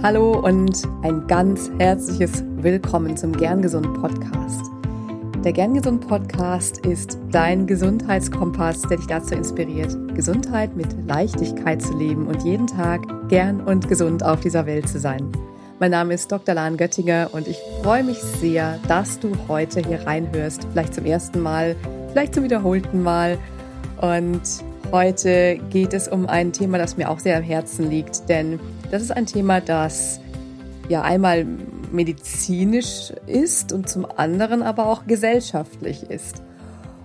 Hallo und ein ganz herzliches Willkommen zum Gern Gesund Podcast. Der Gern Gesund Podcast ist dein Gesundheitskompass, der dich dazu inspiriert, Gesundheit mit Leichtigkeit zu leben und jeden Tag gern und gesund auf dieser Welt zu sein. Mein Name ist Dr. Lahn Göttinger und ich freue mich sehr, dass du heute hier reinhörst, vielleicht zum ersten Mal, vielleicht zum wiederholten Mal. Und heute geht es um ein Thema, das mir auch sehr am Herzen liegt, denn das ist ein Thema, das ja einmal medizinisch ist und zum anderen aber auch gesellschaftlich ist.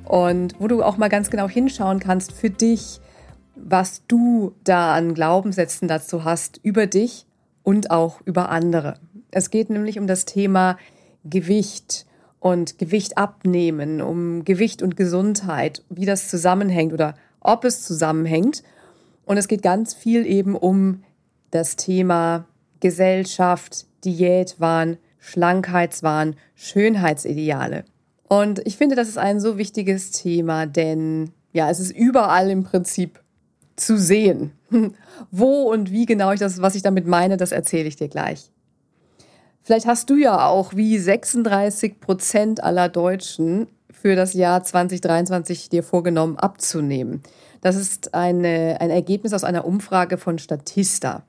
Und wo du auch mal ganz genau hinschauen kannst für dich, was du da an Glaubenssätzen dazu hast über dich und auch über andere. Es geht nämlich um das Thema Gewicht und Gewicht abnehmen, um Gewicht und Gesundheit, wie das zusammenhängt oder ob es zusammenhängt. Und es geht ganz viel eben um das Thema Gesellschaft, Diätwahn, Schlankheitswahn, Schönheitsideale. Und ich finde, das ist ein so wichtiges Thema, denn ja, es ist überall im Prinzip zu sehen. Wo und wie genau ich das, was ich damit meine, das erzähle ich dir gleich. Vielleicht hast du ja auch wie 36 Prozent aller Deutschen für das Jahr 2023 dir vorgenommen abzunehmen. Das ist eine, ein Ergebnis aus einer Umfrage von Statista.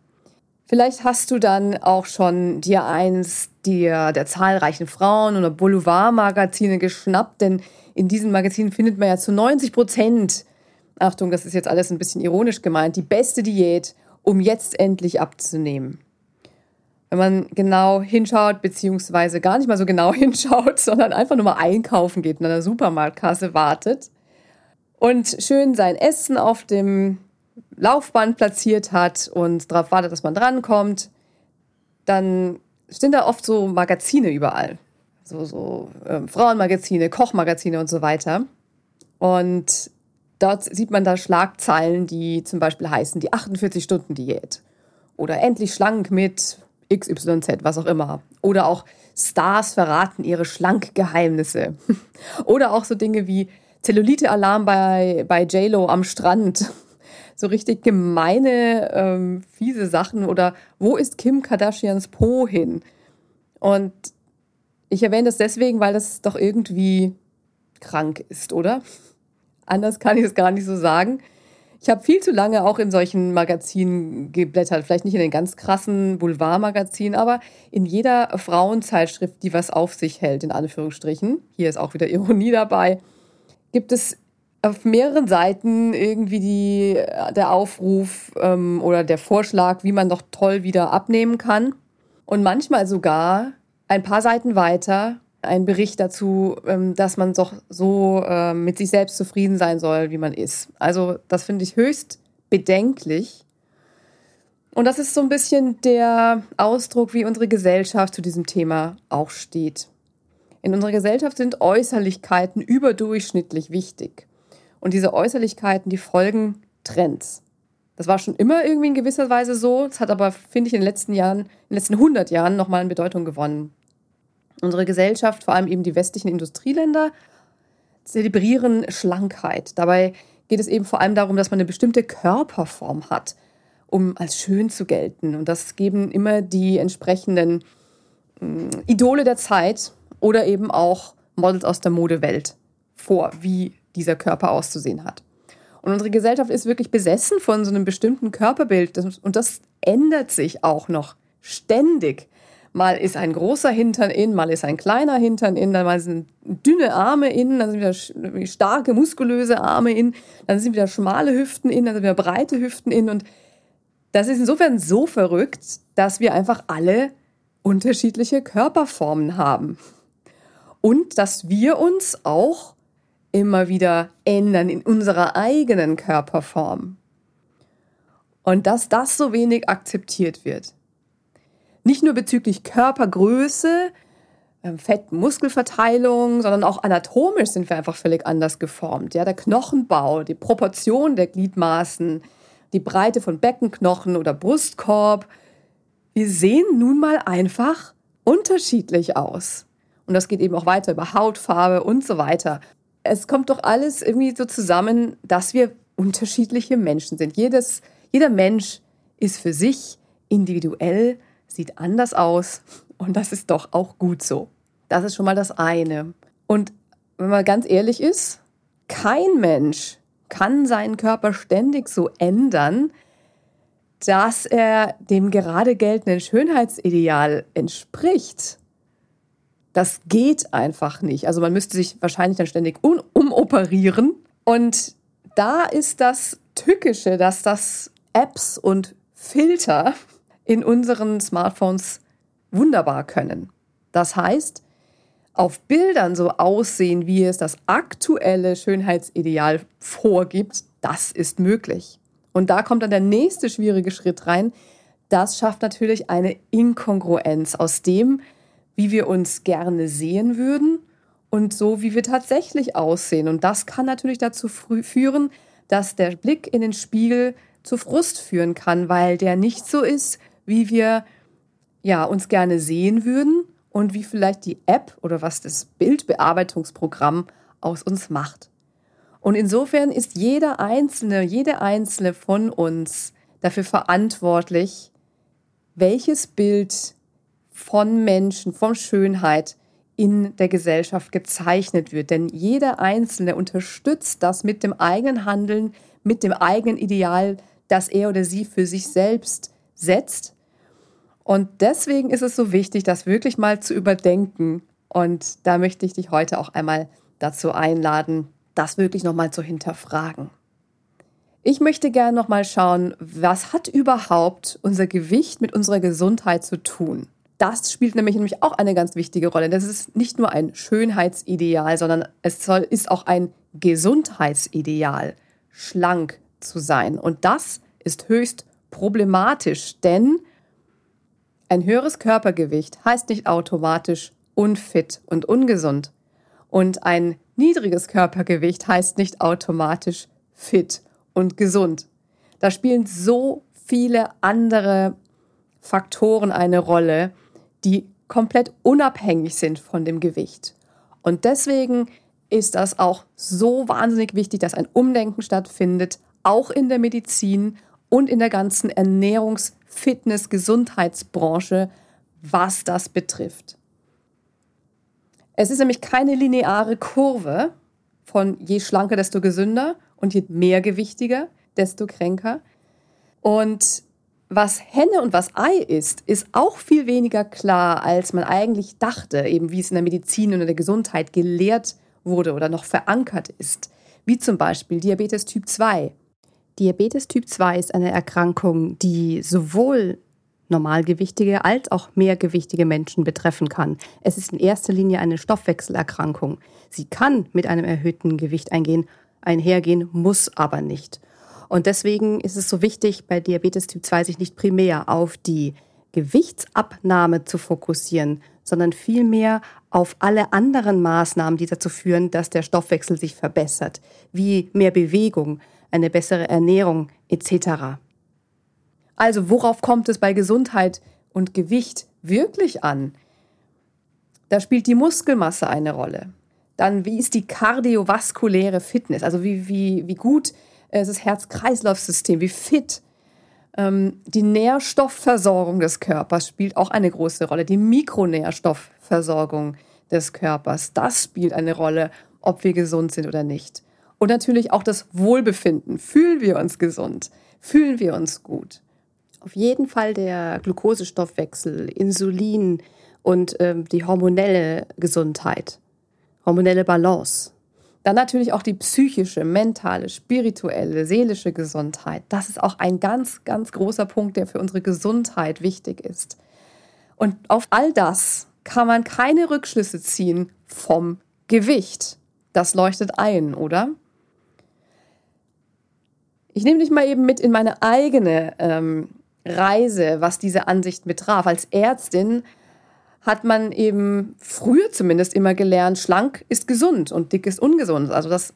Vielleicht hast du dann auch schon dir eins der, der zahlreichen Frauen- oder Boulevardmagazine geschnappt, denn in diesen Magazinen findet man ja zu 90 Prozent, Achtung, das ist jetzt alles ein bisschen ironisch gemeint, die beste Diät, um jetzt endlich abzunehmen. Wenn man genau hinschaut, beziehungsweise gar nicht mal so genau hinschaut, sondern einfach nur mal einkaufen geht und an der Supermarktkasse wartet und schön sein Essen auf dem Laufband platziert hat und darauf wartet, dass man drankommt, dann stehen da oft so Magazine überall. So, so äh, Frauenmagazine, Kochmagazine und so weiter. Und dort sieht man da Schlagzeilen, die zum Beispiel heißen die 48-Stunden-Diät oder endlich schlank mit XYZ, was auch immer. Oder auch Stars verraten ihre Schlankgeheimnisse. oder auch so Dinge wie Zellulite-Alarm bei, bei JLo am Strand so richtig gemeine, ähm, fiese Sachen oder wo ist Kim Kardashians Po hin? Und ich erwähne das deswegen, weil das doch irgendwie krank ist, oder? Anders kann ich es gar nicht so sagen. Ich habe viel zu lange auch in solchen Magazinen geblättert. Vielleicht nicht in den ganz krassen Boulevardmagazinen, aber in jeder Frauenzeitschrift, die was auf sich hält, in Anführungsstrichen. Hier ist auch wieder Ironie dabei. Gibt es auf mehreren Seiten irgendwie die, der Aufruf ähm, oder der Vorschlag, wie man doch toll wieder abnehmen kann. Und manchmal sogar ein paar Seiten weiter ein Bericht dazu, ähm, dass man doch so äh, mit sich selbst zufrieden sein soll, wie man ist. Also das finde ich höchst bedenklich. Und das ist so ein bisschen der Ausdruck, wie unsere Gesellschaft zu diesem Thema auch steht. In unserer Gesellschaft sind Äußerlichkeiten überdurchschnittlich wichtig. Und diese Äußerlichkeiten, die folgen Trends. Das war schon immer irgendwie in gewisser Weise so. Es hat aber, finde ich, in den letzten Jahren, in den letzten 100 Jahren nochmal an Bedeutung gewonnen. Unsere Gesellschaft, vor allem eben die westlichen Industrieländer, zelebrieren Schlankheit. Dabei geht es eben vor allem darum, dass man eine bestimmte Körperform hat, um als schön zu gelten. Und das geben immer die entsprechenden hm, Idole der Zeit oder eben auch Models aus der Modewelt vor, wie dieser Körper auszusehen hat. Und unsere Gesellschaft ist wirklich besessen von so einem bestimmten Körperbild. Und das ändert sich auch noch ständig. Mal ist ein großer Hintern in, mal ist ein kleiner Hintern in, dann mal sind dünne Arme in, dann sind wieder starke, muskulöse Arme in, dann sind wieder schmale Hüften in, dann sind wieder breite Hüften in. Und das ist insofern so verrückt, dass wir einfach alle unterschiedliche Körperformen haben. Und dass wir uns auch immer wieder ändern in unserer eigenen Körperform. Und dass das so wenig akzeptiert wird. Nicht nur bezüglich Körpergröße, ähm, Fett-Muskelverteilung, sondern auch anatomisch sind wir einfach völlig anders geformt. Ja, der Knochenbau, die Proportion der Gliedmaßen, die Breite von Beckenknochen oder Brustkorb. Wir sehen nun mal einfach unterschiedlich aus. Und das geht eben auch weiter über Hautfarbe und so weiter es kommt doch alles irgendwie so zusammen, dass wir unterschiedliche Menschen sind. Jedes, jeder Mensch ist für sich individuell sieht anders aus und das ist doch auch gut so. Das ist schon mal das eine. Und wenn man ganz ehrlich ist, kein Mensch kann seinen Körper ständig so ändern, dass er dem gerade geltenden Schönheitsideal entspricht. Das geht einfach nicht. Also man müsste sich wahrscheinlich dann ständig um umoperieren. Und da ist das Tückische, dass das Apps und Filter in unseren Smartphones wunderbar können. Das heißt, auf Bildern so aussehen, wie es das aktuelle Schönheitsideal vorgibt, das ist möglich. Und da kommt dann der nächste schwierige Schritt rein. Das schafft natürlich eine Inkongruenz aus dem, wie wir uns gerne sehen würden und so, wie wir tatsächlich aussehen. Und das kann natürlich dazu führen, dass der Blick in den Spiegel zu Frust führen kann, weil der nicht so ist, wie wir ja, uns gerne sehen würden und wie vielleicht die App oder was das Bildbearbeitungsprogramm aus uns macht. Und insofern ist jeder Einzelne, jede Einzelne von uns dafür verantwortlich, welches Bild von Menschen, von Schönheit in der Gesellschaft gezeichnet wird. Denn jeder Einzelne unterstützt das mit dem eigenen Handeln, mit dem eigenen Ideal, das er oder sie für sich selbst setzt und deswegen ist es so wichtig, das wirklich mal zu überdenken. Und da möchte ich dich heute auch einmal dazu einladen, das wirklich nochmal zu hinterfragen. Ich möchte gerne nochmal schauen, was hat überhaupt unser Gewicht mit unserer Gesundheit zu tun? Das spielt nämlich, nämlich auch eine ganz wichtige Rolle. Das ist nicht nur ein Schönheitsideal, sondern es soll, ist auch ein Gesundheitsideal, schlank zu sein. Und das ist höchst problematisch, denn ein höheres Körpergewicht heißt nicht automatisch unfit und ungesund. Und ein niedriges Körpergewicht heißt nicht automatisch fit und gesund. Da spielen so viele andere Faktoren eine Rolle, die komplett unabhängig sind von dem Gewicht. Und deswegen ist das auch so wahnsinnig wichtig, dass ein Umdenken stattfindet, auch in der Medizin und in der ganzen Ernährungs- Fitness, Gesundheitsbranche, was das betrifft. Es ist nämlich keine lineare Kurve von je schlanker, desto gesünder und je mehrgewichtiger, desto kränker. Und was Henne und was Ei ist, ist auch viel weniger klar, als man eigentlich dachte, eben wie es in der Medizin und in der Gesundheit gelehrt wurde oder noch verankert ist. Wie zum Beispiel Diabetes Typ 2 Diabetes Typ 2 ist eine Erkrankung, die sowohl normalgewichtige als auch mehrgewichtige Menschen betreffen kann. Es ist in erster Linie eine Stoffwechselerkrankung. Sie kann mit einem erhöhten Gewicht eingehen, einhergehen, muss aber nicht. Und deswegen ist es so wichtig, bei Diabetes Typ 2 sich nicht primär auf die Gewichtsabnahme zu fokussieren, sondern vielmehr auf alle anderen Maßnahmen, die dazu führen, dass der Stoffwechsel sich verbessert, wie mehr Bewegung, eine bessere Ernährung etc. Also worauf kommt es bei Gesundheit und Gewicht wirklich an? Da spielt die Muskelmasse eine Rolle. Dann, wie ist die kardiovaskuläre Fitness? Also wie, wie, wie gut ist das Herz-Kreislauf-System, wie fit. Ähm, die Nährstoffversorgung des Körpers spielt auch eine große Rolle. Die Mikronährstoffversorgung des Körpers, das spielt eine Rolle, ob wir gesund sind oder nicht. Und natürlich auch das Wohlbefinden. Fühlen wir uns gesund? Fühlen wir uns gut? Auf jeden Fall der Glukosestoffwechsel, Insulin und ähm, die hormonelle Gesundheit, hormonelle Balance. Dann natürlich auch die psychische, mentale, spirituelle, seelische Gesundheit. Das ist auch ein ganz, ganz großer Punkt, der für unsere Gesundheit wichtig ist. Und auf all das kann man keine Rückschlüsse ziehen vom Gewicht. Das leuchtet ein, oder? Ich nehme dich mal eben mit in meine eigene ähm, Reise, was diese Ansicht betraf. Als Ärztin hat man eben früher zumindest immer gelernt, schlank ist gesund und dick ist ungesund. Also das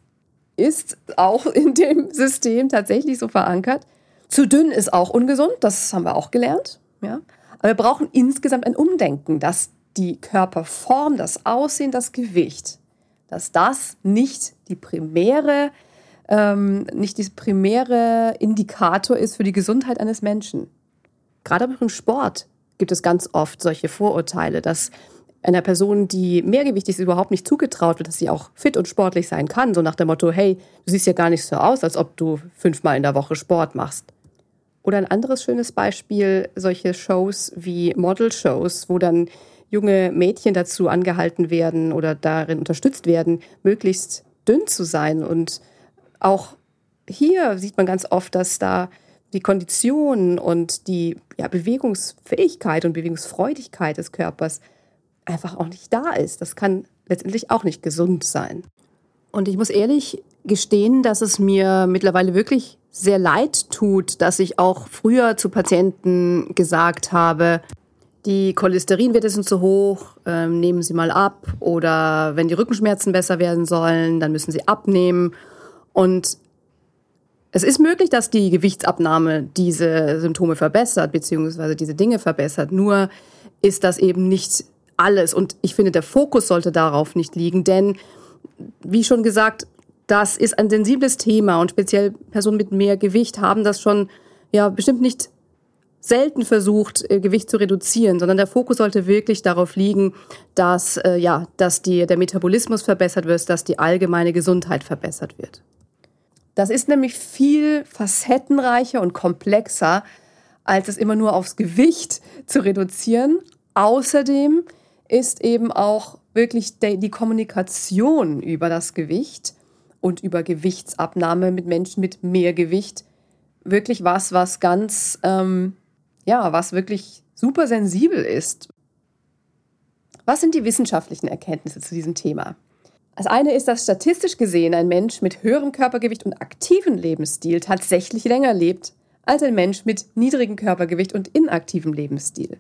ist auch in dem System tatsächlich so verankert. Zu dünn ist auch ungesund, das haben wir auch gelernt. Ja? Aber wir brauchen insgesamt ein Umdenken, dass die Körperform, das Aussehen, das Gewicht, dass das nicht die primäre ähm, nicht dieser primäre Indikator ist für die Gesundheit eines Menschen. Gerade auch im Sport gibt es ganz oft solche Vorurteile, dass einer Person, die mehrgewichtig ist, überhaupt nicht zugetraut wird, dass sie auch fit und sportlich sein kann. So nach dem Motto, hey, du siehst ja gar nicht so aus, als ob du fünfmal in der Woche Sport machst. Oder ein anderes schönes Beispiel, solche Shows wie Model-Shows, wo dann junge Mädchen dazu angehalten werden oder darin unterstützt werden, möglichst dünn zu sein. Und auch hier sieht man ganz oft, dass da die Kondition und die ja, Bewegungsfähigkeit und Bewegungsfreudigkeit des Körpers einfach auch nicht da ist. Das kann letztendlich auch nicht gesund sein. Und ich muss ehrlich gestehen, dass es mir mittlerweile wirklich sehr leid tut, dass ich auch früher zu Patienten gesagt habe, die Cholesterinwerte sind zu hoch, ähm, nehmen Sie mal ab. Oder wenn die Rückenschmerzen besser werden sollen, dann müssen Sie abnehmen. Und es ist möglich, dass die Gewichtsabnahme diese Symptome verbessert, beziehungsweise diese Dinge verbessert. Nur ist das eben nicht alles. Und ich finde, der Fokus sollte darauf nicht liegen, denn wie schon gesagt, das ist ein sensibles Thema und speziell Personen mit mehr Gewicht haben das schon ja bestimmt nicht selten versucht, äh, Gewicht zu reduzieren, sondern der Fokus sollte wirklich darauf liegen, dass äh, ja, dass die, der Metabolismus verbessert wird, dass die allgemeine Gesundheit verbessert wird. Das ist nämlich viel facettenreicher und komplexer, als es immer nur aufs Gewicht zu reduzieren. Außerdem ist eben auch wirklich die Kommunikation über das Gewicht und über Gewichtsabnahme mit Menschen mit mehr Gewicht wirklich was, was ganz, ähm, ja, was wirklich super sensibel ist. Was sind die wissenschaftlichen Erkenntnisse zu diesem Thema? Das eine ist, dass statistisch gesehen ein Mensch mit höherem Körpergewicht und aktivem Lebensstil tatsächlich länger lebt als ein Mensch mit niedrigem Körpergewicht und inaktivem Lebensstil.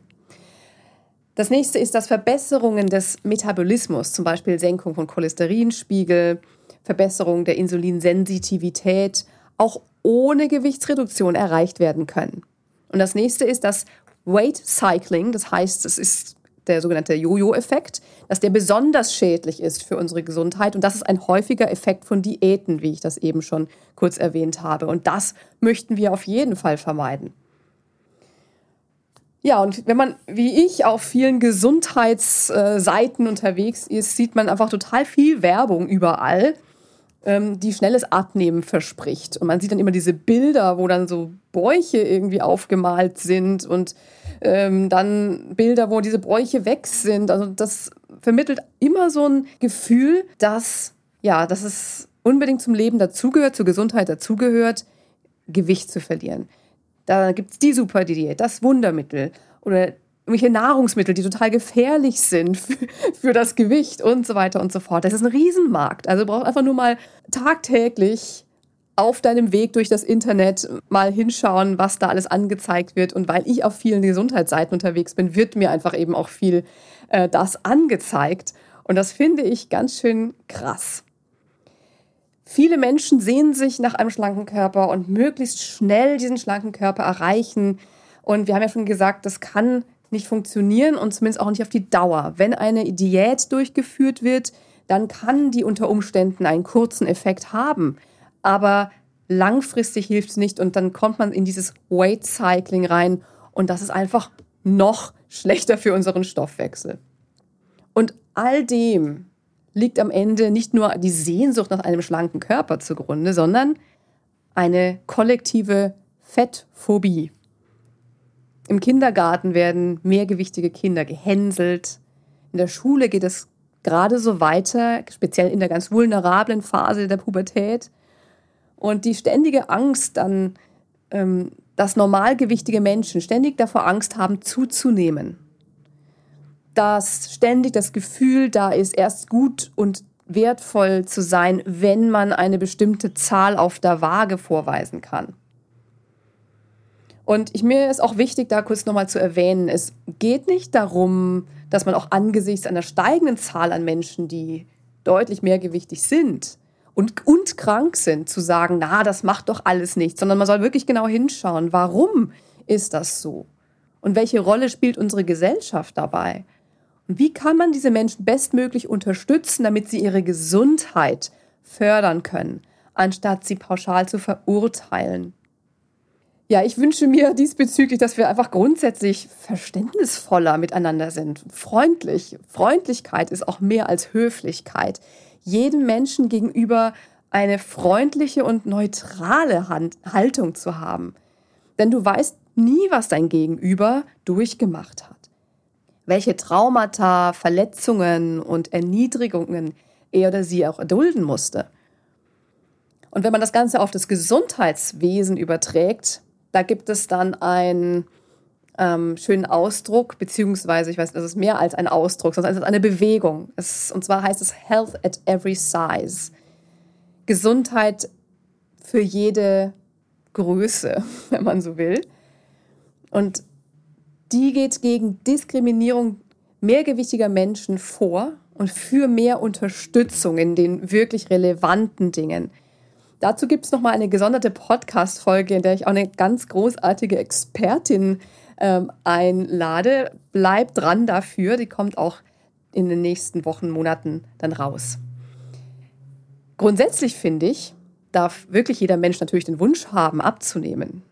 Das nächste ist, dass Verbesserungen des Metabolismus, zum Beispiel Senkung von Cholesterinspiegel, Verbesserung der Insulinsensitivität, auch ohne Gewichtsreduktion erreicht werden können. Und das nächste ist das Weight Cycling, das heißt, es ist der sogenannte Jojo-Effekt, dass der besonders schädlich ist für unsere Gesundheit. Und das ist ein häufiger Effekt von Diäten, wie ich das eben schon kurz erwähnt habe. Und das möchten wir auf jeden Fall vermeiden. Ja, und wenn man wie ich auf vielen Gesundheitsseiten unterwegs ist, sieht man einfach total viel Werbung überall, ähm, die schnelles Abnehmen verspricht. Und man sieht dann immer diese Bilder, wo dann so Bäuche irgendwie aufgemalt sind und ähm, dann Bilder, wo diese Bräuche weg sind. Also das vermittelt immer so ein Gefühl, dass ja, dass es unbedingt zum Leben dazugehört, zur Gesundheit dazugehört, Gewicht zu verlieren. Da gibt es die Superdiät, das Wundermittel oder irgendwelche Nahrungsmittel, die total gefährlich sind für, für, das Gewicht und so weiter und so fort. Das ist ein Riesenmarkt. Also du brauchst einfach nur mal tagtäglich auf deinem Weg durch das Internet mal hinschauen, was da alles angezeigt wird. Und weil ich auf vielen Gesundheitsseiten unterwegs bin, wird mir einfach eben auch viel äh, das angezeigt. Und das finde ich ganz schön krass. Viele Menschen sehen sich nach einem schlanken Körper und möglichst schnell diesen schlanken Körper erreichen. Und wir haben ja schon gesagt, das kann nicht funktionieren und zumindest auch nicht auf die Dauer. Wenn eine Diät durchgeführt wird, dann kann die unter Umständen einen kurzen Effekt haben. Aber langfristig hilft es nicht und dann kommt man in dieses Weight Cycling rein und das ist einfach noch schlechter für unseren Stoffwechsel. Und all dem liegt am Ende nicht nur die Sehnsucht nach einem schlanken Körper zugrunde, sondern eine kollektive Fettphobie. Im Kindergarten werden mehrgewichtige Kinder gehänselt. In der Schule geht es gerade so weiter, speziell in der ganz vulnerablen Phase der Pubertät. Und die ständige Angst dann, ähm, dass normalgewichtige Menschen ständig davor Angst haben, zuzunehmen dass ständig das Gefühl da ist, erst gut und wertvoll zu sein, wenn man eine bestimmte Zahl auf der Waage vorweisen kann. Und ich, mir ist auch wichtig, da kurz nochmal zu erwähnen, es geht nicht darum, dass man auch angesichts einer steigenden Zahl an Menschen, die deutlich mehrgewichtig sind und, und krank sind, zu sagen, na, das macht doch alles nichts, sondern man soll wirklich genau hinschauen, warum ist das so? Und welche Rolle spielt unsere Gesellschaft dabei? Und wie kann man diese Menschen bestmöglich unterstützen, damit sie ihre Gesundheit fördern können, anstatt sie pauschal zu verurteilen? Ja, ich wünsche mir diesbezüglich, dass wir einfach grundsätzlich verständnisvoller miteinander sind. Freundlich. Freundlichkeit ist auch mehr als Höflichkeit. Jedem Menschen gegenüber eine freundliche und neutrale Haltung zu haben. Denn du weißt nie, was dein Gegenüber durchgemacht hat. Welche Traumata, Verletzungen und Erniedrigungen er oder sie auch erdulden musste. Und wenn man das Ganze auf das Gesundheitswesen überträgt, da gibt es dann einen ähm, schönen Ausdruck, beziehungsweise, ich weiß, das ist mehr als ein Ausdruck, sondern es ist eine Bewegung. Es, und zwar heißt es Health at every size. Gesundheit für jede Größe, wenn man so will. Und die geht gegen Diskriminierung mehrgewichtiger Menschen vor und für mehr Unterstützung in den wirklich relevanten Dingen. Dazu gibt es nochmal eine gesonderte Podcast-Folge, in der ich auch eine ganz großartige Expertin ähm, einlade. Bleibt dran dafür, die kommt auch in den nächsten Wochen, Monaten dann raus. Grundsätzlich finde ich, darf wirklich jeder Mensch natürlich den Wunsch haben, abzunehmen.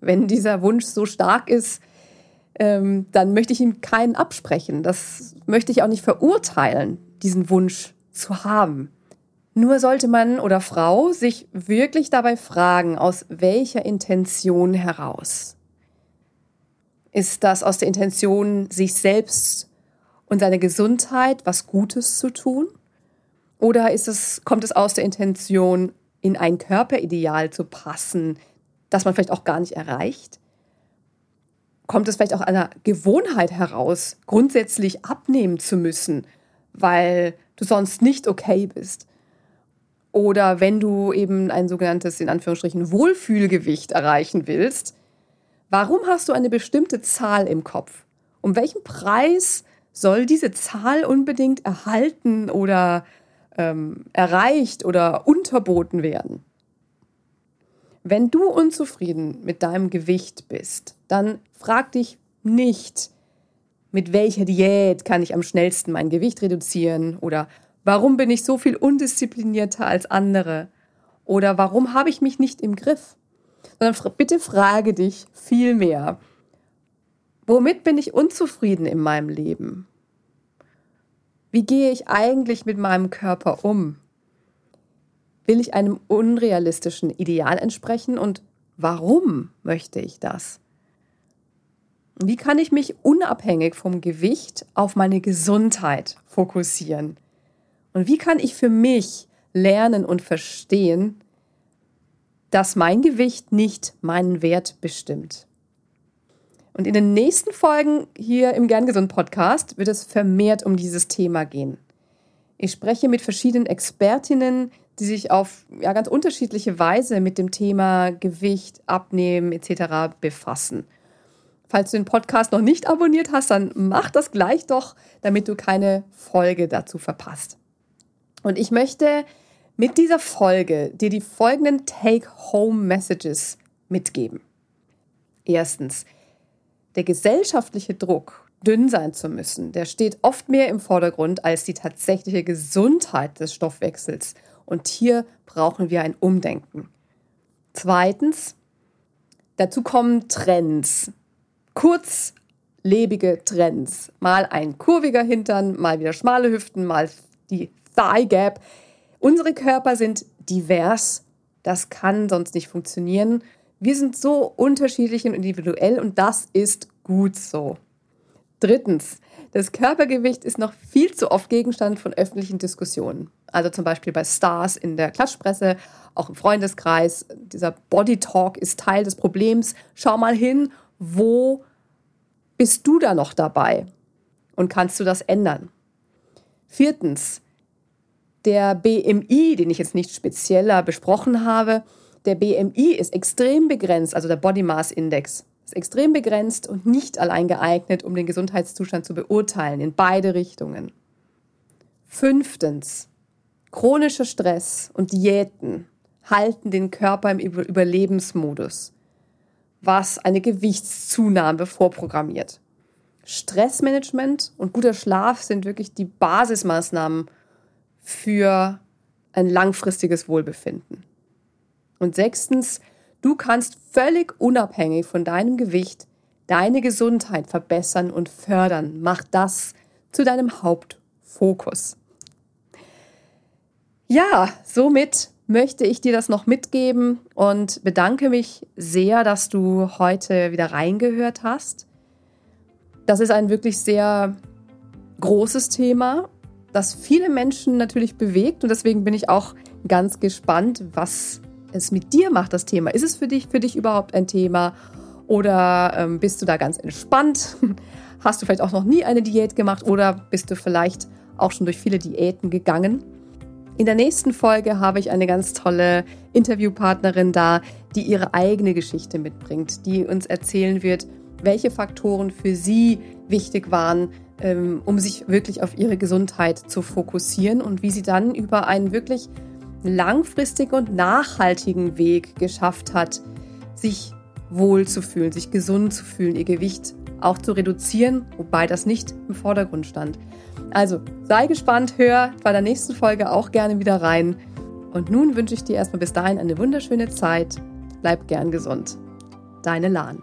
Wenn dieser Wunsch so stark ist, ähm, dann möchte ich ihm keinen absprechen. Das möchte ich auch nicht verurteilen, diesen Wunsch zu haben. Nur sollte man oder Frau sich wirklich dabei fragen, aus welcher Intention heraus. Ist das aus der Intention, sich selbst und seine Gesundheit was Gutes zu tun? Oder ist es, kommt es aus der Intention, in ein Körperideal zu passen, das man vielleicht auch gar nicht erreicht? Kommt es vielleicht auch einer Gewohnheit heraus, grundsätzlich abnehmen zu müssen, weil du sonst nicht okay bist? Oder wenn du eben ein sogenanntes, in Anführungsstrichen, Wohlfühlgewicht erreichen willst, warum hast du eine bestimmte Zahl im Kopf? Um welchen Preis soll diese Zahl unbedingt erhalten oder ähm, erreicht oder unterboten werden? Wenn du unzufrieden mit deinem Gewicht bist, dann frag dich nicht, mit welcher Diät kann ich am schnellsten mein Gewicht reduzieren oder Warum bin ich so viel undisziplinierter als andere? Oder warum habe ich mich nicht im Griff? Sondern bitte frage dich viel mehr. Womit bin ich unzufrieden in meinem Leben? Wie gehe ich eigentlich mit meinem Körper um? Will ich einem unrealistischen Ideal entsprechen und warum möchte ich das? Wie kann ich mich unabhängig vom Gewicht auf meine Gesundheit fokussieren? Und wie kann ich für mich lernen und verstehen, dass mein Gewicht nicht meinen Wert bestimmt? Und in den nächsten Folgen hier im Gern Gesund Podcast wird es vermehrt um dieses Thema gehen. Ich spreche mit verschiedenen Expertinnen, die sich auf ja, ganz unterschiedliche Weise mit dem Thema Gewicht, Abnehmen etc. befassen. Falls du den Podcast noch nicht abonniert hast, dann mach das gleich doch, damit du keine Folge dazu verpasst. Und ich möchte mit dieser Folge dir die folgenden Take-Home-Messages mitgeben. Erstens, der gesellschaftliche Druck, dünn sein zu müssen, der steht oft mehr im Vordergrund als die tatsächliche Gesundheit des Stoffwechsels. Und hier brauchen wir ein Umdenken. Zweitens, dazu kommen Trends. Kurzlebige Trends. Mal ein kurviger Hintern, mal wieder schmale Hüften, mal die Thigh Gap. Unsere Körper sind divers. Das kann sonst nicht funktionieren. Wir sind so unterschiedlich und individuell und das ist gut so. Drittens, das Körpergewicht ist noch viel zu oft Gegenstand von öffentlichen Diskussionen. Also zum Beispiel bei Stars in der Klatschpresse, auch im Freundeskreis. Dieser Body Talk ist Teil des Problems. Schau mal hin, wo bist du da noch dabei? Und kannst du das ändern? Viertens, der BMI, den ich jetzt nicht spezieller besprochen habe, der BMI ist extrem begrenzt, also der Body Mass Index ist extrem begrenzt und nicht allein geeignet, um den Gesundheitszustand zu beurteilen, in beide Richtungen. Fünftens, chronischer Stress und Diäten halten den Körper im Überlebensmodus, was eine Gewichtszunahme vorprogrammiert. Stressmanagement und guter Schlaf sind wirklich die Basismaßnahmen, für ein langfristiges Wohlbefinden. Und sechstens, Du kannst völlig unabhängig von deinem Gewicht deine Gesundheit verbessern und fördern. Mach das zu deinem Hauptfokus. Ja, somit möchte ich dir das noch mitgeben und bedanke mich sehr, dass du heute wieder reingehört hast. Das ist ein wirklich sehr großes Thema, das viele Menschen natürlich bewegt und deswegen bin ich auch ganz gespannt, was es mit dir macht, das Thema. Ist es für dich, für dich überhaupt ein Thema oder ähm, bist du da ganz entspannt? Hast du vielleicht auch noch nie eine Diät gemacht oder bist du vielleicht auch schon durch viele Diäten gegangen? In der nächsten Folge habe ich eine ganz tolle Interviewpartnerin da, die ihre eigene Geschichte mitbringt, die uns erzählen wird, welche Faktoren für sie wichtig waren, um sich wirklich auf ihre Gesundheit zu fokussieren und wie sie dann über einen wirklich langfristigen und nachhaltigen Weg geschafft hat, sich wohl zu fühlen, sich gesund zu fühlen, ihr Gewicht auch zu reduzieren, wobei das nicht im Vordergrund stand. Also sei gespannt, hör bei der nächsten Folge auch gerne wieder rein. Und nun wünsche ich dir erstmal bis dahin eine wunderschöne Zeit. Bleib gern gesund. Deine Lahn.